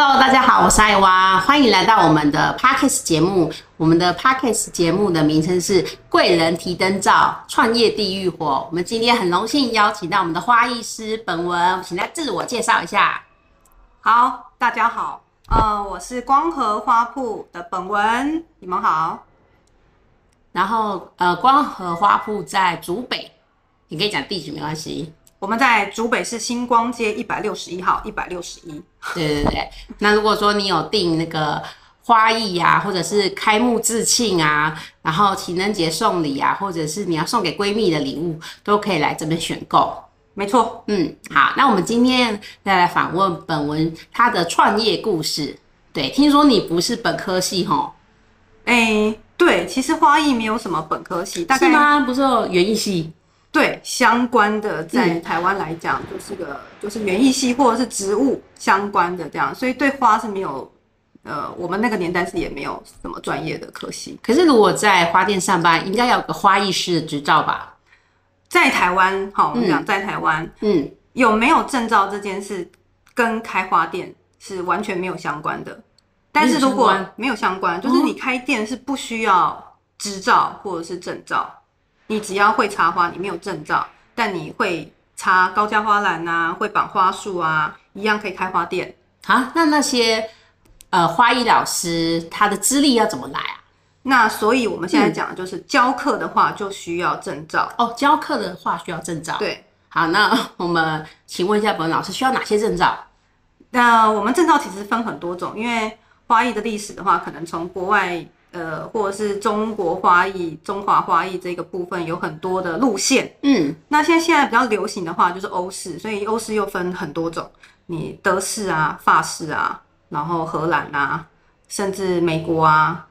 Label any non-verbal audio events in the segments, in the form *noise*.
Hello，大家好，我是艾娃，欢迎来到我们的 Podcast 节目。我们的 Podcast 节目的名称是《贵人提灯照，创业地狱火》。我们今天很荣幸邀请到我们的花艺师本文，请他自我介绍一下。好，大家好，呃，我是光和花铺的本文，你们好。然后，呃，光和花铺在竹北，你可以讲地址没关系。我们在竹北市星光街一百六十一号，一百六十一。对对对。那如果说你有订那个花艺呀、或者是开幕致庆啊，然后情人节送礼啊，或者是你要送给闺蜜的礼物，都可以来这边选购。没错，嗯，好，那我们今天再来访问本文他的创业故事。对，听说你不是本科系吼，哎、对，其实花艺没有什么本科系，大概是吗？不是有园艺系？对相关的，在嗯台湾来讲，就是个就是园艺系或者是植物相关的这样，所以对花是没有，呃，我们那个年代是也没有什么专业的科系。可是如果在花店上班，应该要有个花艺师的执照吧？在台湾，好，我们嗯讲在台湾，嗯，有没有证照这件事跟开花店是完全没有相关的。但是如果没有相关没有相关，就是你开店是不需要执照或者是证照，你只要会插花，你没有证照，但你会插高价花篮啊，会绑花束啊，一样可以开花店。好，那那些呃花艺老师他的资历要怎么来啊？那所以我们现在讲的就是教课的话就需要证照。哦，教课的话需要证照。，对，好，那我们请问一下本文老师需要哪些证照？那我们证照其实分很多种，因为花艺的历史的话，可能从国外呃或者是中国花艺、中华花艺这个部分有很多的路线。嗯，那现在现在比较流行的话就是欧式，所以欧式又分很多种，你德式啊、法式啊，然后荷兰啊，甚至美国啊，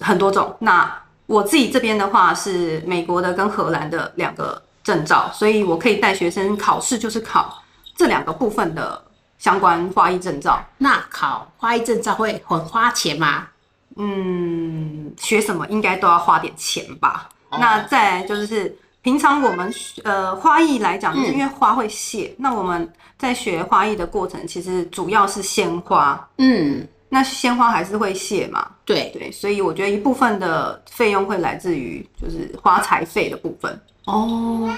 很多种。那我自己这边的话是美国的跟荷兰的两个证照，所以我可以带学生考试，就是考这两个部分的相关花艺证照。那考花艺证照会很花钱吗？嗯，学什么应该都要花点钱吧。哦那再就是平常我们呃花艺来讲，就是嗯因为花会谢，那我们在学花艺的过程，其实主要是鲜花。嗯，那鲜花还是会谢嘛？对，对，所以我觉得一部分的费用会来自于就是花材费的部分。哦，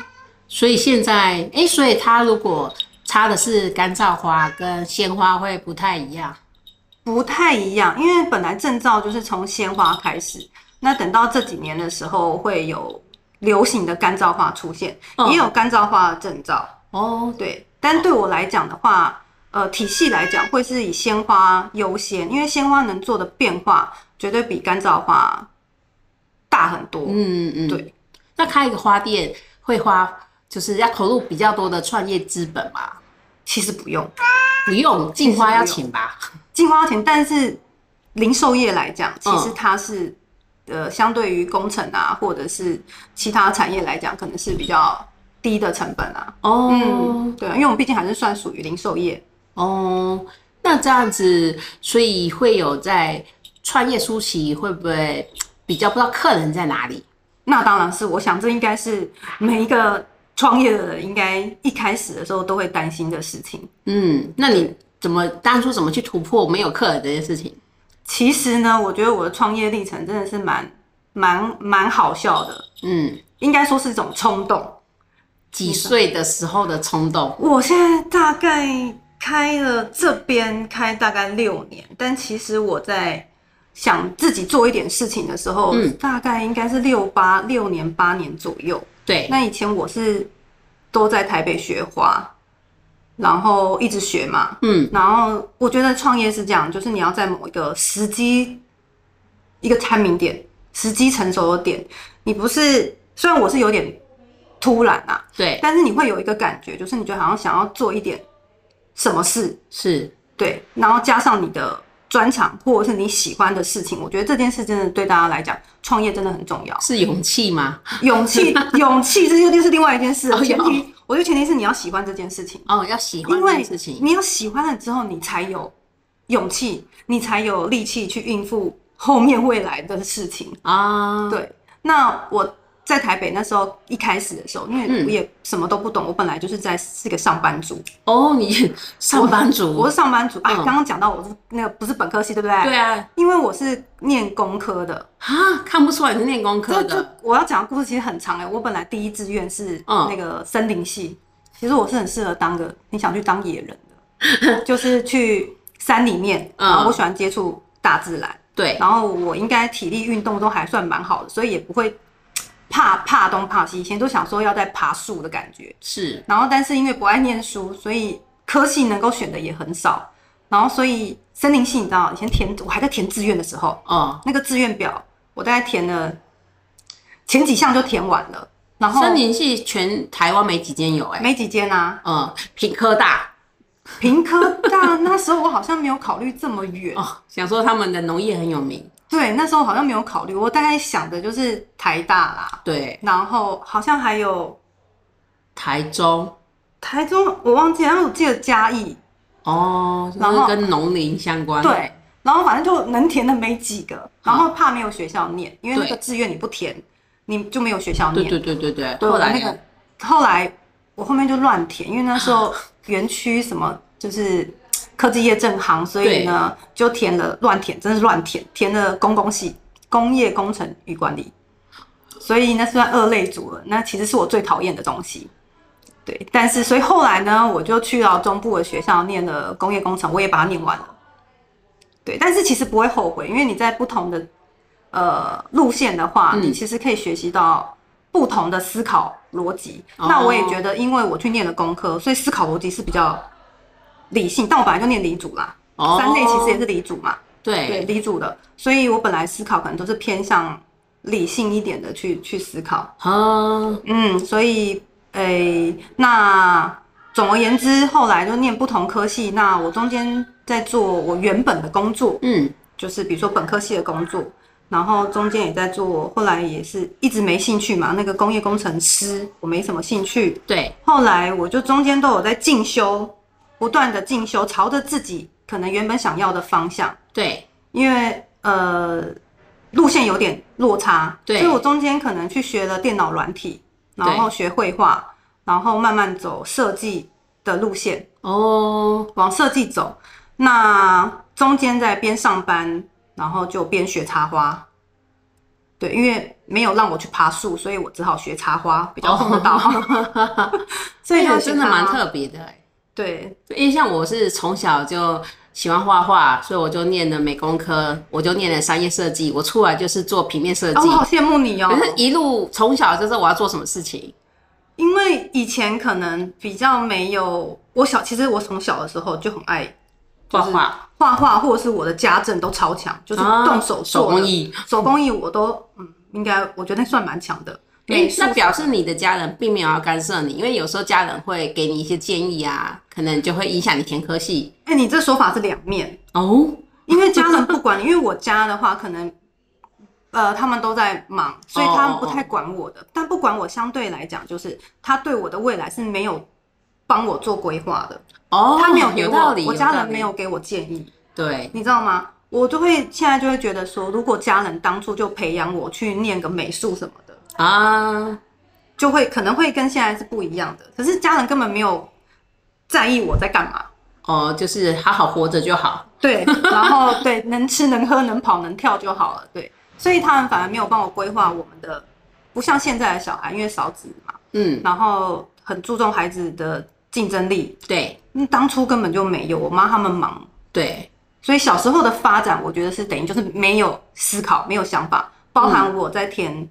所以现在，哎、所以它如果插的是干燥花跟鲜花会不太一样。不太一样，因为本来证照就是从鲜花开始，那等到这几年的时候会有流行的干燥花出现，嗯也有干燥花的证照。哦，对，但对我来讲的话，呃，体系来讲会是以鲜花优先，因为鲜花能做的变化绝对比干燥花大很多。嗯嗯，对。那开一个花店会花，就是要投入比较多的创业资本嘛？其实不用不用，进花要请吧？进花钱，但是零售业来讲，其实嗯它是、呃，相对于工程啊，或者是其他产业来讲，可能是比较低的成本啊。哦，嗯，对啊，因为我们毕竟还是算属于零售业。哦，那这样子，所以会有在创业初期会不会比较不知道客人在哪里？那当然是，我想这应该是每一个创业的人应该一开始的时候都会担心的事情。嗯，那你怎么当初怎么去突破没有客人这件事情？其实呢，我觉得我的创业历程真的是蛮蛮蛮好笑的，嗯，应该说是一种冲动。几岁的时候的冲动？我现在大概开了这边开大概六年，但其实我在想自己做一点事情的时候，嗯大概应该是六八六年八年左右。对，那以前我是都在台北学花，然后一直学嘛，嗯，然后我觉得创业是这样，就是你要在某一个时机、一个 timing 点、时机成熟的点，你不是虽然我是有点突然啊，对，但是你会有一个感觉，就是你就好像想要做一点什么事，是，对，然后加上你的专长或者是你喜欢的事情，我觉得这件事真的对大家来讲，创业真的很重要。是勇气吗？*laughs* 勇气，勇气，这又又是另外一件事前提，我觉得前提是你要喜欢这件事情，哦，要喜欢这件事情。你要喜欢了之后，你才有勇气，你才有力气去应付后面未来的事情。啊，对，那我在台北那时候一开始的时候，因为嗯。我也什么都不懂，我本来就是在是个上班族，哦，你上班族，*laughs* 我是上班族。啊。嗯。刚刚讲到我是那个不是本科系，对不对？对。啊，因为我是念工科的，啊，看不出来你是念工科的，我要讲的故事其实很长哎、我本来第一志愿是嗯。那个森林系，其实我是很适合当个你想去当野人的，*laughs* 就是去山里面，嗯。然后我喜欢接触大自然，对，然后我应该体力运动都还算蛮好的，所以也不会怕怕东怕西。以前都想说要在爬树的感觉，是然后但是因为不爱念书，所以科系能够选的也很少。然后所以森林系你知道，以前填我还在填志愿的时候，哦。那个志愿表我大概填了前几项就填完了，然后森林系全台湾没几间有哎、没几间啊。嗯，品科大平科大那时候我好像没有考虑这么远，哦，想说他们的农业很有名，对，那时候好像没有考虑，我大概想的就是台大啦，对，然后好像还有台中。台中，我忘记了，然后我记得嘉义，哦，然后是跟农林相关，，对，然后反正就能填的没几个，然后怕没有学校念，因为那个志愿你不填，你就没有学校念。对对对对对，对，后来那个后来我后面就乱填，因为那时候 *laughs* 园区什么就是科技业正行，所以呢就填了乱填，真的是乱填，填了公共系、工业工程与管理，所以那算二类组了。那其实是我最讨厌的东西。对，但是所以后来呢，我就去到中部的学校念了工业工程，我也把它念完了。对，但是其实不会后悔，因为你在不同的呃路线的话，嗯你其实可以学习到不同的思考逻辑。哦那我也觉得，因为我去念了工科，所以思考逻辑是比较理性。但我本来就念理组啦，哦三类其实也是理组嘛，对对理组的，所以我本来思考可能都是偏向理性一点的去去思考。啊，嗯，所以诶、那总而言之，后来就念不同科系。那我中间在做我原本的工作，嗯，就是比如说本科系的工作，然后中间也在做，后来也是一直没兴趣嘛。那个工业工程师我没什么兴趣，对，后来我就中间都有在进修，不断的进修，朝着自己可能原本想要的方向。对，因为呃路线有点落差，对所以我中间可能去学了电脑软体，然后学绘画，然后慢慢走设计的路线，哦，往设计走。那中间在边上班，然后就边学插花。对，因为没有让我去爬树，所以我只好学插花，比较碰得到。*laughs* *laughs* 所以就这个真的蛮特别的哎。对，因为像我是从小就喜欢画画，所以我就念了美工科，我就念了商业设计，我出来就是做平面设哦，计我。好羡慕你哦。可是，一路从小就是我要做什么事情，因为以前可能比较没有，我小其实我从小的时候就很爱画画、画画，或者是我的家政都超强，就是动手做、啊手工艺。手工艺我都嗯，应该我觉得算蛮强的。美术那表示你的家人并没有要干涉你，因为有时候家人会给你一些建议啊，可能就会影响你填科系哎、你这说法是两面，哦。因为家人不管，因为我家的话可能。呃，他们都在忙，所以他们不太管我的。但不管我，相对来讲，就是他对我的未来是没有帮我做规划的。哦，他没有给我，有道理，我家人没有给我建议。对，你知道吗？我就会现在就会觉得说，如果家人当初就培养我去念个美术什么的，啊，就会可能会跟现在是不一样的。可是家人根本没有在意我在干嘛，哦，就是好好活着就好。对，然后对能吃能喝能跑能跳就好了，对，所以他们反而没有帮我规划我们的，不像现在的小孩，因为少子嘛，嗯，然后很注重孩子的竞争力，对。那，当初根本就没有，我妈他们忙，对，所以小时候的发展，我觉得是等于就是没有思考，没有想法，包含我在填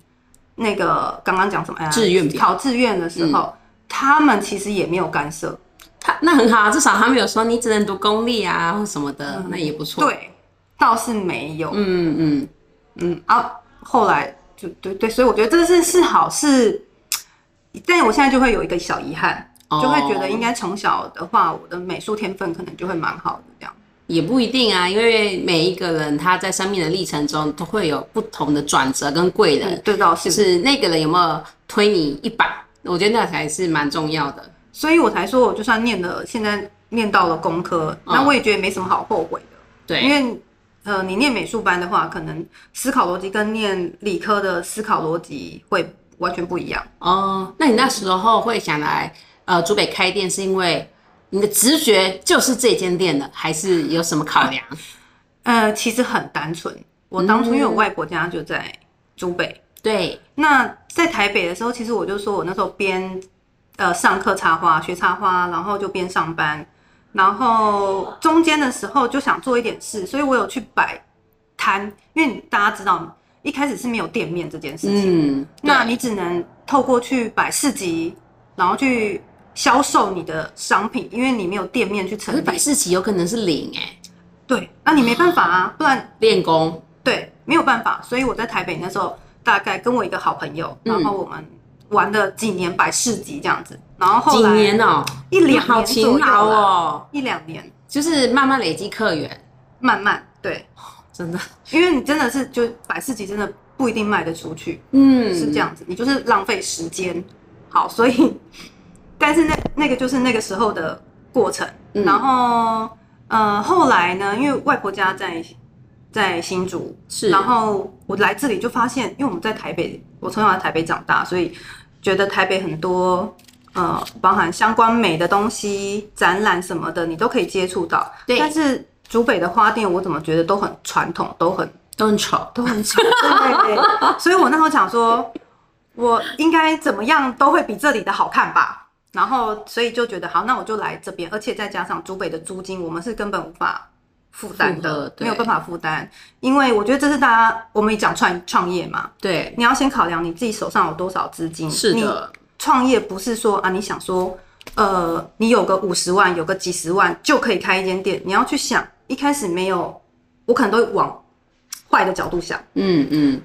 那个刚刚讲什么呀志愿表考志愿的时候，他们其实也没有干涉。他那很好啊，至少他们有说你只能读公立啊或什么的，那也不错。，对，倒是没有。嗯嗯，嗯啊，后来就对对，所以我觉得这是是好事，但我现在就会有一个小遗憾，哦就会觉得应该从小的话，我的美术天分可能就会蛮好的这样。也不一定啊，因为每一个人他在生命的历程中都会有不同的转折跟贵人，对倒，就是是那个人有没有推你一把，我觉得那才是蛮重要的。所以我才说，我就算念了，现在念到了工科，那我也觉得没什么好后悔的，对，因为呃，你念美术班的话，可能思考逻辑跟念理科的思考逻辑会完全不一样。哦，那你那时候会想来呃竹北开店，是因为你的直觉就是这间店的，还是有什么考量？呃，其实很单纯。我当初因为我嗯。外婆家就在中北，对，那在台北的时候，其实我就说我那时候边呃上课插花学插花，然后就边上班，然后中间的时候就想做一点事，所以我有去摆摊，因为大家知道一开始是没有店面这件事情，嗯，那你只能透过去摆市集，然后去销售你的商品，因为你没有店面去可成立。是百事奇有可能是零哎、对，那你没办法啊，不然练功，对，没有办法，所以我在台北那时候大概跟我一个好朋友，嗯。然后我们玩了几年百事集这样子，然后后几来年哦、一两好勤劳啦，哦，一两年，就是慢慢累积客源，慢慢对，真的，因为你真的是就百事集真的不一定卖得出去，嗯，是这，样子，你就是浪费时间。好，所以，但是那那个就是那个时候的过程。嗯然后，呃，后来呢，因为外婆家在在新竹，是，然后我来这里就发现，因为我们在台北，我从小在台北长大，所以觉得台北很多呃，包含相关美的东西、展览什么的，你都可以接触到。对但是竹北的花店，我怎么觉得都很传统，都很都很丑，都很丑。*laughs* 对，所以我那时候想说，我应该怎么样都会比这里的好看吧。然后，所以就觉得好，那我就来这边，而且再加上竹北的租金，我们是根本无法负担的，对没有办法负担。因为我觉得这是大家，我们也讲创创业嘛，对，你要先考量你自己手上有多少资金。是的，创业不是说啊，你想说，呃，你有个五十万，有个几十万就可以开一间店。你要去想，一开始没有，我可能都会往坏的角度想，嗯嗯，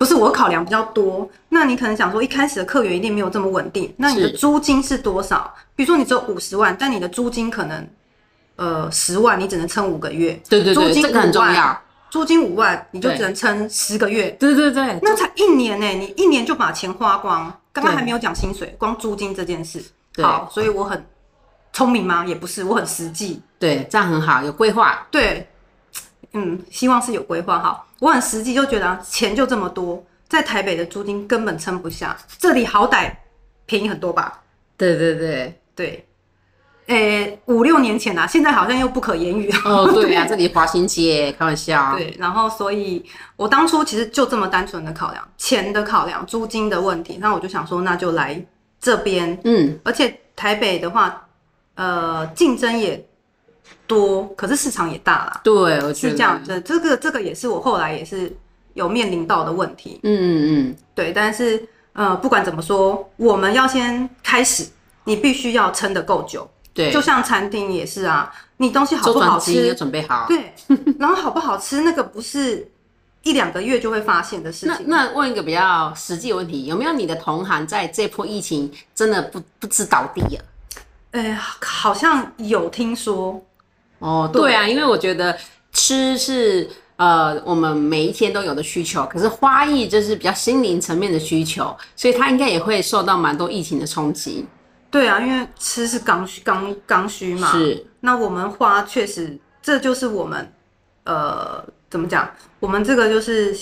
不是我考量比较多。那你可能想说，一开始的客源一定没有这么稳定，那你的租金是多少？比如说你只有五十万，但你的租金可能呃十万，你只能撑五个月。对对对，租金这个很5万重要，租金五万，你就只能撑十个月。对对对，那才一年呢、你一年就把钱花光。刚刚还没有讲薪水，光租金这件事。好，所以我很聪明吗？也不是，我很实际。对，这样很好，有规划，对，嗯，希望是有规划好。我很实际，就觉得啊钱就这么多，在台北的租金根本撑不下，这里好歹便宜很多吧？对对对，对，诶、五六年前啊，现在好像又不可言语。哦对啊，*laughs* 这里华新街，开玩笑，对，然后所以我当初其实就这么单纯的考量钱的考量、租金的问题，那我就想说，那就来这边，嗯，而且台北的话，呃，竞争也多，可是市场也大啦，对，我觉得是这样，的。这个这个也是我后来也是有面临到的问题，嗯嗯嗯，对，但是呃，不管怎么说，我们要先开始，你必须要撑得够久，对，就像餐厅也是啊，你东西好不好吃要吃，准备好。对，然后好不好吃，那个不是一两个月就会发现的事情。那问一个比较实际的问题，有没有你的同行在这波疫情真的不不知倒地了？呃，好像有听说，哦，对对啊，因为我觉得吃是呃我们每一天都有的需求，可是花艺就是比较心灵层面的需求，所以它应该也会受到蛮多疫情的冲击。对啊，因为吃是刚需，刚刚需嘛。是，那我们花确实，这就是我们呃怎么讲？我们这个就是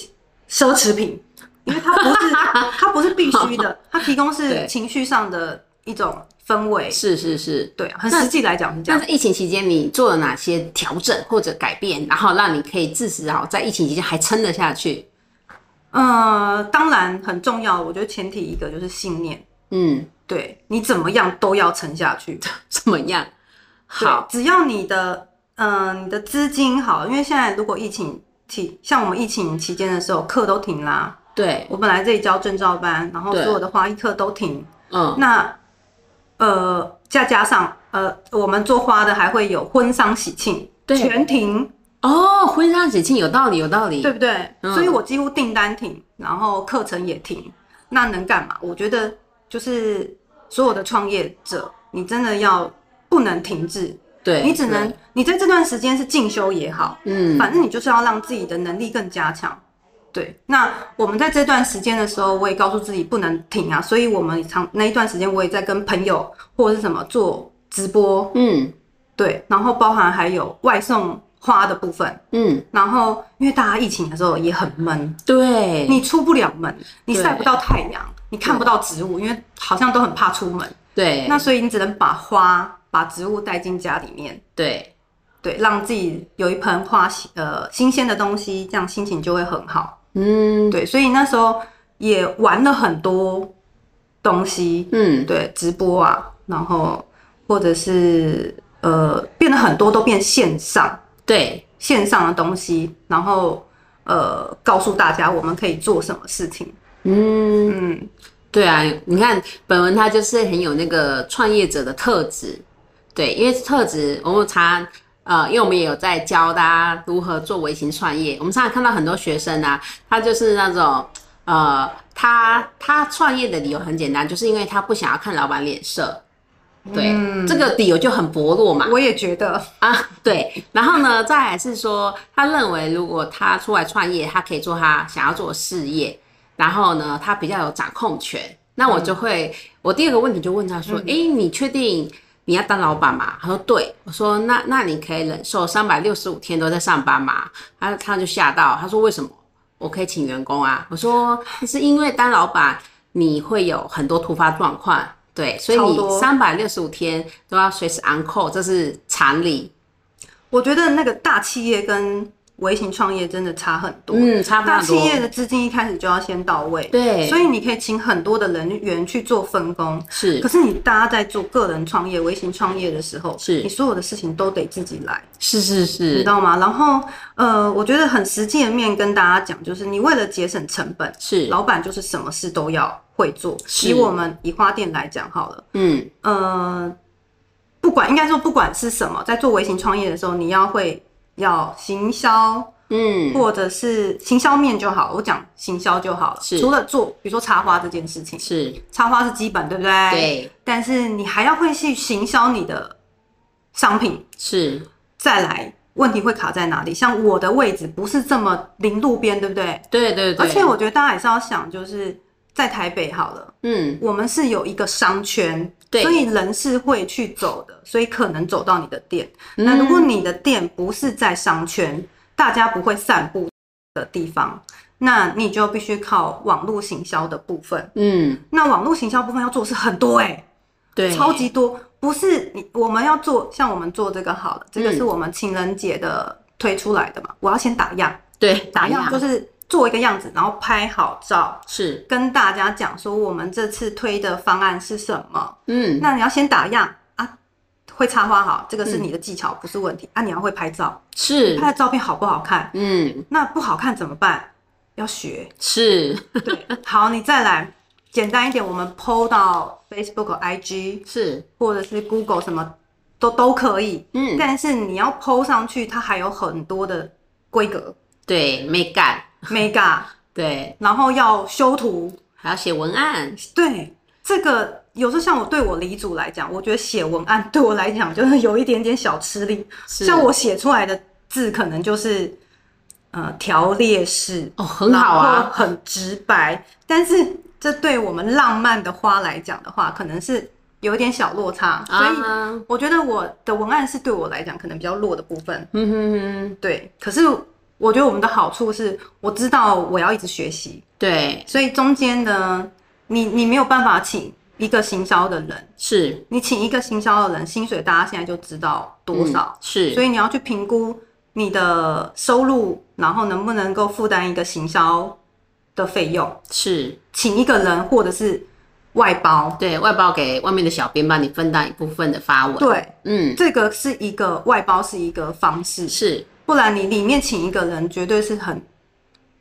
奢侈品，因为它不是 *laughs* 它不是必须的，*laughs* 它提供是情绪上的一种氛围。是是是。对啊，很那实际来讲是这样。但在疫情期间，你做了哪些调整或者改变，然后让你可以至少在疫情期间还撑得下去？呃，当然很重要，我觉得前提一个就是信念，嗯，对你怎么样都要撑下去。*laughs* 怎么样？好，，只要你的嗯、呃你的资金好，因为现在如果疫情期，像我们疫情期间的时候，课都停啦。对，我本来这里教证照班，然后所有的花艺课都停。嗯，那呃，再加上呃，我们做花的还会有婚丧喜庆，对。全停，哦，婚丧喜庆有道理，有道理，对不对？嗯。所以我几乎订单停，然后课程也停，那能干嘛？我觉得就是所有的创业者，你真的要不能停滞，对你只能你在这段时间是进修也好，嗯，反正你就是要让自己的能力更加强。对，那我们在这段时间的时候，我也告诉自己不能停啊，所以我们长那一段时间，我也在跟朋友或者是什么做直播，嗯。对，然后包含还有外送花的部分，嗯，然后因为大家疫情的时候也很闷，对，你出不了门，你晒不到太阳，你看不到植物，因为好像都很怕出门，对，那所以你只能把花、把植物带进家里面，对。对，让自己有一盆花，呃，新鲜的东西，这样心情就会很好。嗯。对，所以那时候也玩了很多东西，嗯。对，直播啊，然后或者是呃，变得很多都变线上，对。线上的东西，然后呃，告诉大家我们可以做什么事情。嗯。嗯，对啊，你看本文他就是很有那个创业者的特质，对，因为特质我们常呃，因为我们也有在教大家如何做微型创业，我们常常看到很多学生啊，他就是那种呃，他他创业的理由很简单，就是因为他不想要看老板脸色，对，嗯。这个理由就很薄弱嘛，我也觉得，啊，对，然后呢，再来是说，他认为如果他出来创业，他可以做他想要做的事业，然后呢，他比较有掌控权。那我就会，我第二个问题就问他说：“诶，你确定你要当老板嘛？”他说：“对。”我说：“那那你可以忍受三百六十五天都在上班嘛？”他他就吓到，他说：“为什么？我可以请员工啊。”我说：“是因为当老板你会有很多突发状况，对，所以你三百六十五天都要随时 on call，这是常理。”我觉得那个大企业跟微型创业真的差很多。嗯，差不大。企业的资金一开始就要先到位，对，所以你可以请很多的人员去做分工。是可是你大家在做个人创业、微型创业的时候，是你所有的事情都得自己来，是是你是知，道吗？然后呃，我觉得很实际的面跟大家讲，就是你为了节省成本，是，老板就是什么事都要会做。以我们以花店来讲好了，嗯，呃，不管应该说不管是什么，在做微型创业的时候，你要会要行销，嗯，或者是行销面就好，我讲行销就好了。是除了做，比如说插花这件事情，是，插花是基本，对不对？。对，但是你还要会去行销你的商品，是，再来问题会卡在哪里？像我的位置不是这么临路边，对不对？对对对，而且我觉得大家也是要想，就是在台北好了，嗯，我们是有一个商圈，对。所以人是会去走的，所以可能走到你的店。嗯。那如果你的店不是在商圈，大家不会散步的地方，那你就必须靠网络行销的部分。嗯，那网络行销部分要做的是很多哎、对，超级多，不是你我们要做，像我们做这个好了，这个嗯。是我们情人节的推出来的嘛，我要先打样，对，打样。就是做一个样子，然后拍好照，是，跟大家讲说我们这次推的方案是什么。嗯，那你要先打样啊，会插花好，这个是嗯你的技巧，不是问题啊。你要会拍照，是，拍的照片好不好看？嗯，那不好看怎么办？要学。是，对，好，你再来简单一点，我们 PO 到 Facebook、IG 是，或者是 Google 什么都都可以。嗯，但是你要 PO 上去，它还有很多的规格对，没干，*laughs* mega，对，然后要修图，还要写文案，对，这个有时候像我对我理组来讲，我觉得写文案对我来讲就是有一点点小吃力。像我写出来的字可能就是呃条列式，哦，很好啊，很直白。但是这对我们浪漫的花来讲的话，可能是有一点小落差。所以啊，我觉得我的文案是对我来讲可能比较弱的部分。嗯哼哼，对，可是我觉得我们的好处是，我知道我要一直学习，对，所以中间呢，你你没有办法请一个行销的人，是。你请一个行销的人，薪水大家现在就知道多少，嗯是，所以你要去评估你的收入，然后能不能够负担一个行销的费用，是，请一个人或者是外包。对外包给外面的小编帮你分担一部分的发文，，对，嗯，这个是一个外包是一个方式，是，不然你里面请一个人绝对是很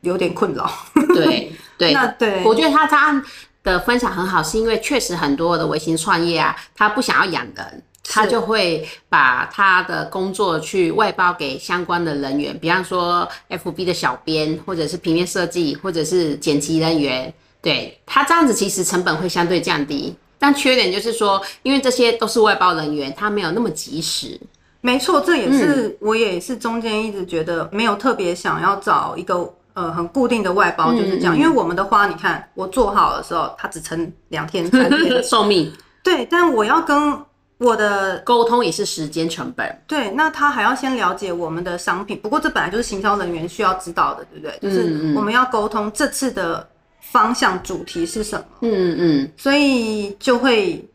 有点困扰。对 *laughs* 对，那对，我觉得他他的分享很好，是因为确实很多的微型创业啊，他不想要养人，他就会把他的工作去外包给相关的人员，比方说 FB 的小编，或者是平面设计，或者是剪辑人员。对他这样子，其实成本会相对降低，但缺点就是说，因为这些都是外包人员，他没有那么及时。没错，这也是、我也是中间一直觉得没有特别想要找一个呃很固定的外包，就是这样。因为我们的花，你看我做好的时候，它只撑两天 *laughs* 三天，寿命对，但我要跟我的沟通也是时间成本。对，那他还要先了解我们的商品。不过这本来就是行销人员需要知道的，对不对？就是我们要沟通这次的方向主题是什么，嗯嗯所以就会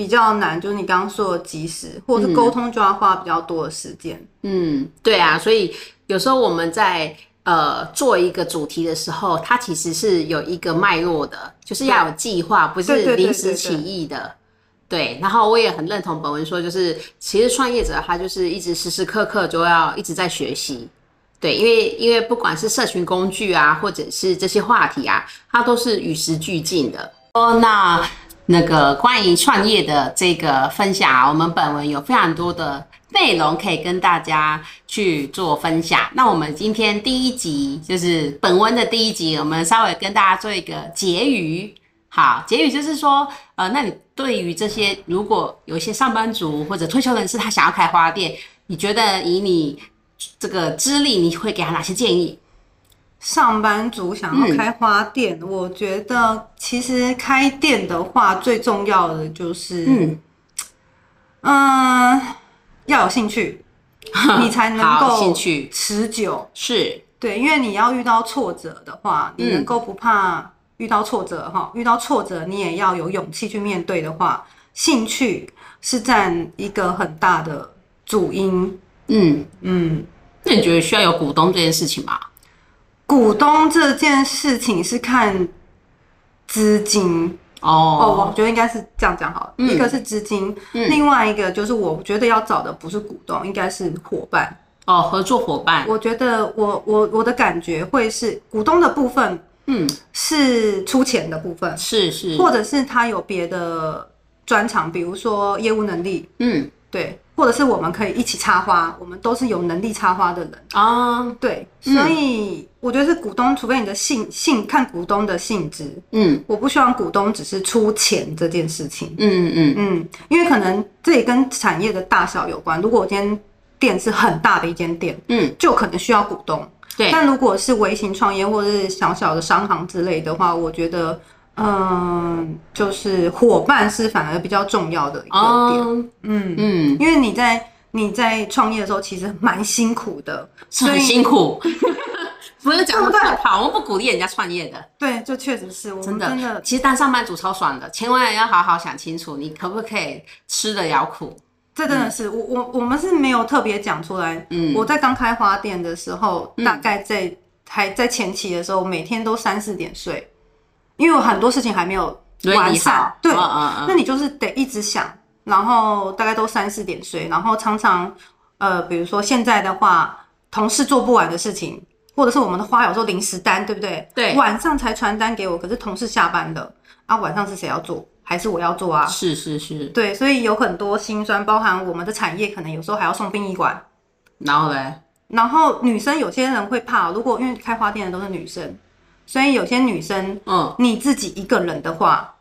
比较难。就是你刚刚说的及时，或者是沟通就要花比较多的时间。嗯，对啊，所以有时候我们在呃做一个主题的时候，它其实是有一个脉络的，就是要有计划，不是临时起意的。对，然后我也很认同本文说，就是其实创业者他就是一直时时刻刻就要一直在学习。对，因为因为不管是社群工具啊，或者是这些话题啊，它都是与时俱进的。哦，那那个关于创业的这个分享，我们本文有非常多的内容可以跟大家去做分享。那我们今天第一集就是本文的第一集，我们稍微跟大家做一个结语。好，结语就是说，呃，那你对于这些如果有一些上班族或者退休人士，他想要开花店，你觉得以你这个资历，你会给他哪些建议？上班族想嗯。要开花店，我觉得其实开店的话，最重要的就是，嗯。嗯，要有兴趣，你才能够兴趣。持久。是，对，因为你要遇到挫折的话，你嗯能够不怕遇到挫折哈、遇到挫折你也要有勇气去面对的话，兴趣是占一个很大的主因。嗯，嗯，那你觉得需要有股东这件事情吗？股东这件事情是看资金。哦，我哦，觉得应该是这样讲好了。嗯。一个是资金，嗯。另外一个就是我觉得要找的不是股东，应该是伙伴。哦，合作伙伴，我觉得我我我的感觉会是股东的部分嗯，是出钱的部分，是是，或者是他有别的专长，比如说业务能力，嗯对，或者是我们可以一起插花，我们都是有能力插花的人，啊，对，嗯。所以我觉得是股东，除非你的性性看股东的性质，嗯。我不希望股东只是出钱这件事情，嗯嗯。嗯，因为可能这也跟产业的大小有关。如果我今天店是很大的一间店，嗯，就可能需要股东。对，但如果是微型创业或者是小小的商行之类的话，我觉得，嗯，就是伙伴是反而比较重要的一个点。哦，嗯，嗯，因为你在你在创业的时候其实蛮辛苦的，是很辛苦，*laughs* 不是讲对不对好，我们不鼓励人家创业的，对，就确实是我真的，们真的其实当上班族超爽的，千万要好好想清楚，你可不可以吃得了苦？这真的是、我我我们是没有特别讲出来。嗯。我在刚开花店的时候，嗯。大概在还在前期的时候，每天都三四点睡，因为有很多事情还没有完善好。对，嗯嗯那你就是得一直想，然后大概都三四点睡，然后常常呃，比如说现在的话，同事做不完的事情，或者是我们的花有时候临时单，对不对？对晚上才传单给我，可是同事下班了啊，晚上是谁要做？还是我要做啊？是是是，对，所以有很多辛酸，包含我们的产业可能有时候还要送殡仪馆。然后嘞，然后女生有些人会怕，如果因为开花店的都是女生，所以有些女生嗯你自己一个人的话，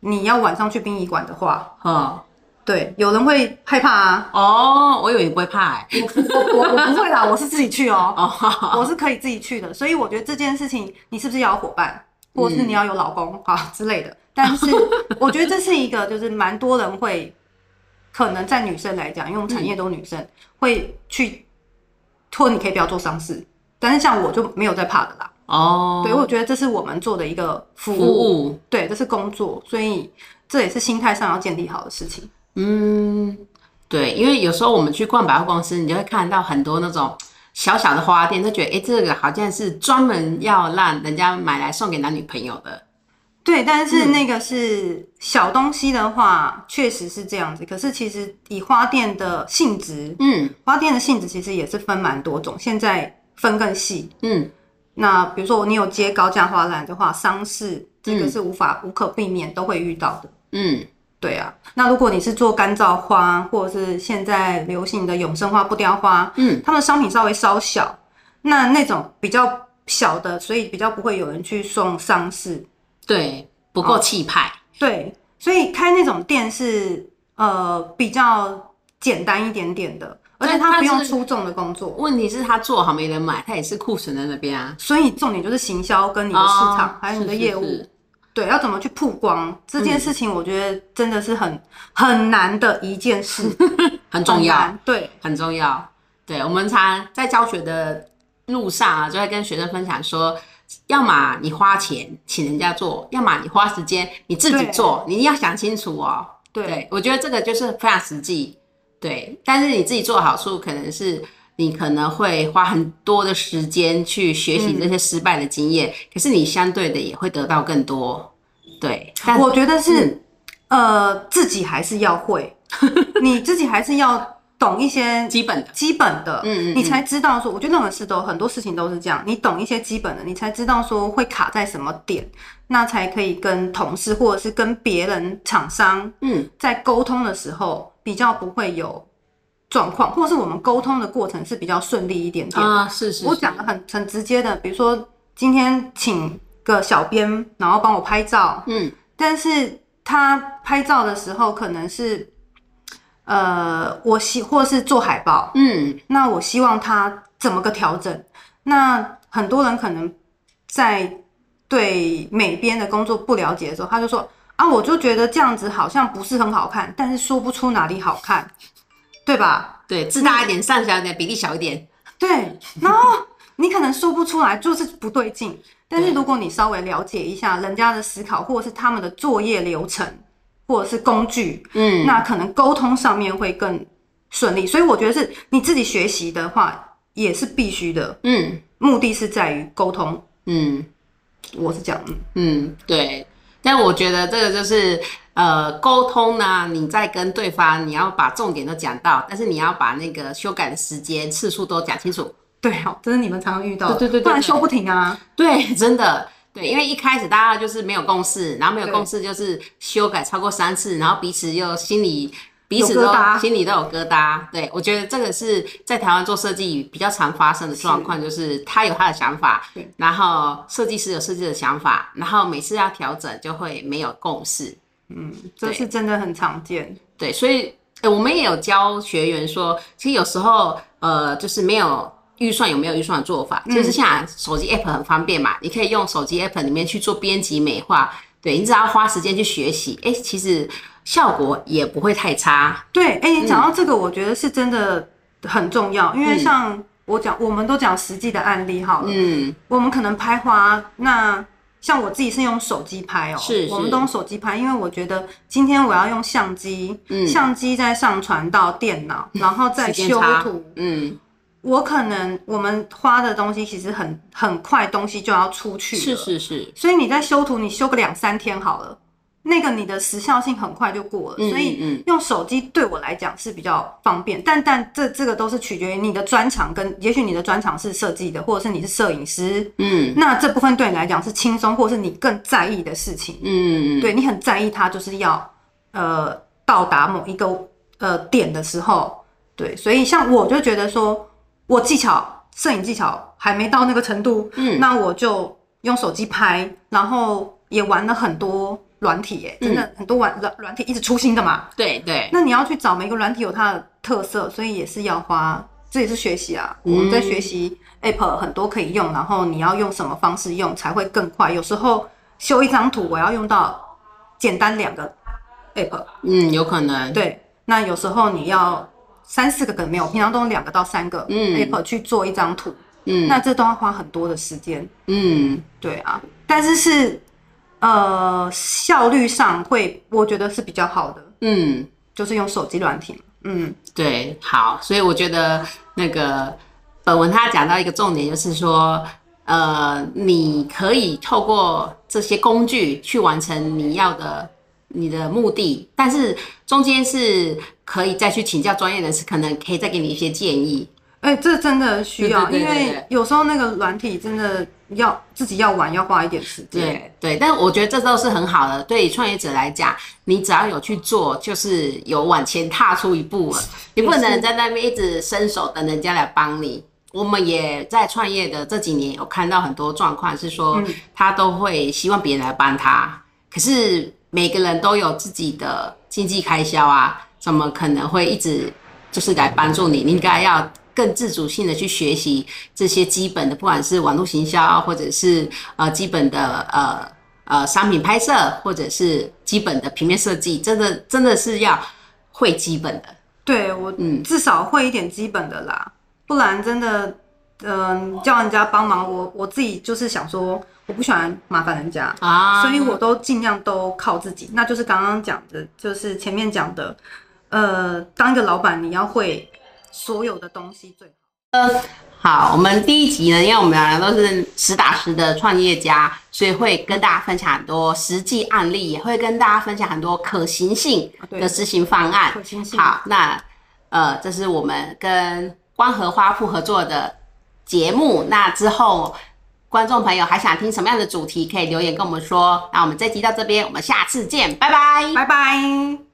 你要晚上去殡仪馆的话，嗯，对，有人会害怕啊。哦，我以为你不会怕哎，我我我不会啦，*laughs* 我是自己去哦，哦，好好我是可以自己去的。所以我觉得这件事情，你是不是要有伙伴，或是你要有老公啊之类的？但是 *laughs* 我觉得这是一个，就是蛮多人会，可能在女生来讲，因为我们产业都女生、会去，或你可以不要做丧事，但是像我就没有在怕的啦。哦，对，我觉得这是我们做的一个服务，服务，对，这是工作，所以这也是心态上要建立好的事情。嗯，对，因为有时候我们去逛百货公司，你就会看到很多那种小小的花店，就觉得哎、诶这个好像是专门要让人家买来送给男女朋友的。对，但是嗯那个是小东西的话，确实是这样子。可是其实以花店的性质，嗯花店的性质其实也是分蛮多种，现在分更细。嗯，那比如说你有接高价花篮的话，丧事这个嗯是无法、无可避免都会遇到的。嗯对啊，那如果你是做干燥花，或者是现在流行的永生花、不雕花，嗯，他们商品稍微稍小，那那种比较小的，所以比较不会有人去送丧事。对，不够气派。对，所以开那种店是呃比较简单一点点的，而而且他不用出众的工作。问题是他做好没人买，他也是库存在那边啊。所以重点就是行销跟你的市场，哦还有你的业务，是对，要怎么去曝光这件事情，我觉得真的是很很难的一件事，*laughs* 很重要。对，很重要。对，我们常在教学的路上啊，就会跟学生分享说，要么你花钱请人家做，要么你花时间你自己做，你要想清楚哦。对我觉得这个就是非常实际。对，但是你自己做好处可能是。你可能会花很多的时间去学习这些失败的经验，可是你相对的也会得到更多。对，但我觉得是，呃，自己还是要会，*laughs* 你自己还是要懂一些基本的，基本的，嗯嗯嗯你才知道说，我觉得任何事都很多事情都是这样，你懂一些基本的，你才知道说会卡在什么点，那才可以跟同事或者是跟别人厂商嗯，在沟通的时候比较不会有状况，或是我们沟通的过程是比较顺利一点点。啊，是是，是我讲的很很直接的，比如说今天请个小编，然后帮我拍照，嗯但是他拍照的时候可能是，呃，我希或是做海报，嗯那我希望他怎么个调整？那很多人可能在对美编的工作不了解的时候，他就说啊，我就觉得这样子好像不是很好看，但是说不出哪里好看，对吧？对，字大一点，上小一点，比例小一点，对，然后你可能说不出来，就是不对劲。但是如果你稍微了解一下人家的思考，或者是他们的作业流程，或者是工具，嗯，那可能沟通上面会更顺利。所以我觉得是你自己学习的话，也是必须的。嗯目的是在于沟通，嗯我是讲，嗯嗯，对。但我觉得这个就是呃沟通呢，你在跟对方，你要把重点都讲到，但是你要把那个修改的时间次数都讲清楚。对，哦，这是你们常常遇到的，对对对对对不然修不停啊。对，真的。对，因为一开始大家就是没有共识，然后没有共识就是修改超过三次，然后彼此又心里彼此都心里都有疙瘩。对，我觉得这个是在台湾做设计比较常发生的状况，就是他有他的想法对，然后设计师有设计的想法，然后每次要调整就会没有共识。嗯这是真的很常见。对，所以、呃我们也有教学员说，其实有时候呃，就是没有预算有没有预算的做法，就是现在手机 app 很方便嘛，你可以用手机 app 里面去做编辑美化，对你只要花时间去学习，哎、其实效果也不会太差。对，哎、你讲到这个，我觉得是真的很重要，因为嗯像我讲，我们都讲实际的案例好了，嗯，我们可能拍花，那像我自己是用手机拍哦、是是我们都用手机拍，因为我觉得今天我要用相机，嗯相机再上传到电脑，*laughs* 然后再修图，嗯，我可能我们花的东西其实很很快，东西就要出去了，是是是，所以你在修图，你修个两三天好了，那个你的时效性很快就过了，嗯所以用手机对我来讲是比较方便。但但这这个都是取决于你的专长跟，也许你的专长是设计的，或者是你是摄影师，嗯。那这部分对你来讲是轻松，或是你更在意的事情。嗯，对你很在意它，就是要呃到达某一个呃点的时候，对，所以像我就觉得说，我技巧摄影技巧还没到那个程度，嗯那我就用手机拍，然后也玩了很多软体，耶，真的很多玩软软体一直出新的嘛，对对，那你要去找每个软体有它的特色，所以也是要花，这也是学习啊。我们在学习 App 很多可以用，然后你要用什么方式用才会更快。有时候修一张图，我要用到简单两个 App，嗯，有可能，对。那有时候你要三四个可能没有，平常都用两个到三个嗯 App 去做一张图，嗯，那这都要花很多的时间。嗯对啊，但是是呃效率上会，我觉得是比较好的，嗯。就是用手机软体。嗯，对，好，所以我觉得那个本文他讲到一个重点，就是说，呃，你可以透过这些工具去完成你要的你的目的，但是中间是可以再去请教专业人士，可能可以再给你一些建议。哎、这真的需要，对对对对因为有时候那个软体真的要自己要玩，要花一点时间。对对，但我觉得这都是很好的。对于创业者来讲，你只要有去做，就是有往前踏出一步了。你不能在那边一直伸手等人家来帮你。我们也在创业的这几年有看到很多状况，是说他都会希望别人来帮他，可是每个人都有自己的经济开销啊，怎么可能会一直就是来帮助你，你应该要更自主性的去学习这些基本的，不管是网络行销，或者是呃基本的呃呃商品拍摄，或者是基本的平面设计，真的真的是要会基本的。对我嗯至少会一点基本的啦，不然真的，嗯、叫人家帮忙，我我自己就是想说，我不喜欢麻烦人家，啊所以我都尽量都靠自己。那就是刚刚讲的，就是前面讲的，呃，当一个老板，你要会所有的东西最好。好，我们第一集呢，因为我们两个都是实打实的创业家，所以会跟大家分享很多实际案例，也会跟大家分享很多可行性对的执行方案。可行性好，那呃，这是我们跟光和花铺合作的节目。那之后，观众朋友还想听什么样的主题，可以留言跟我们说。那我们这集到这边，我们下次见，拜拜。拜拜。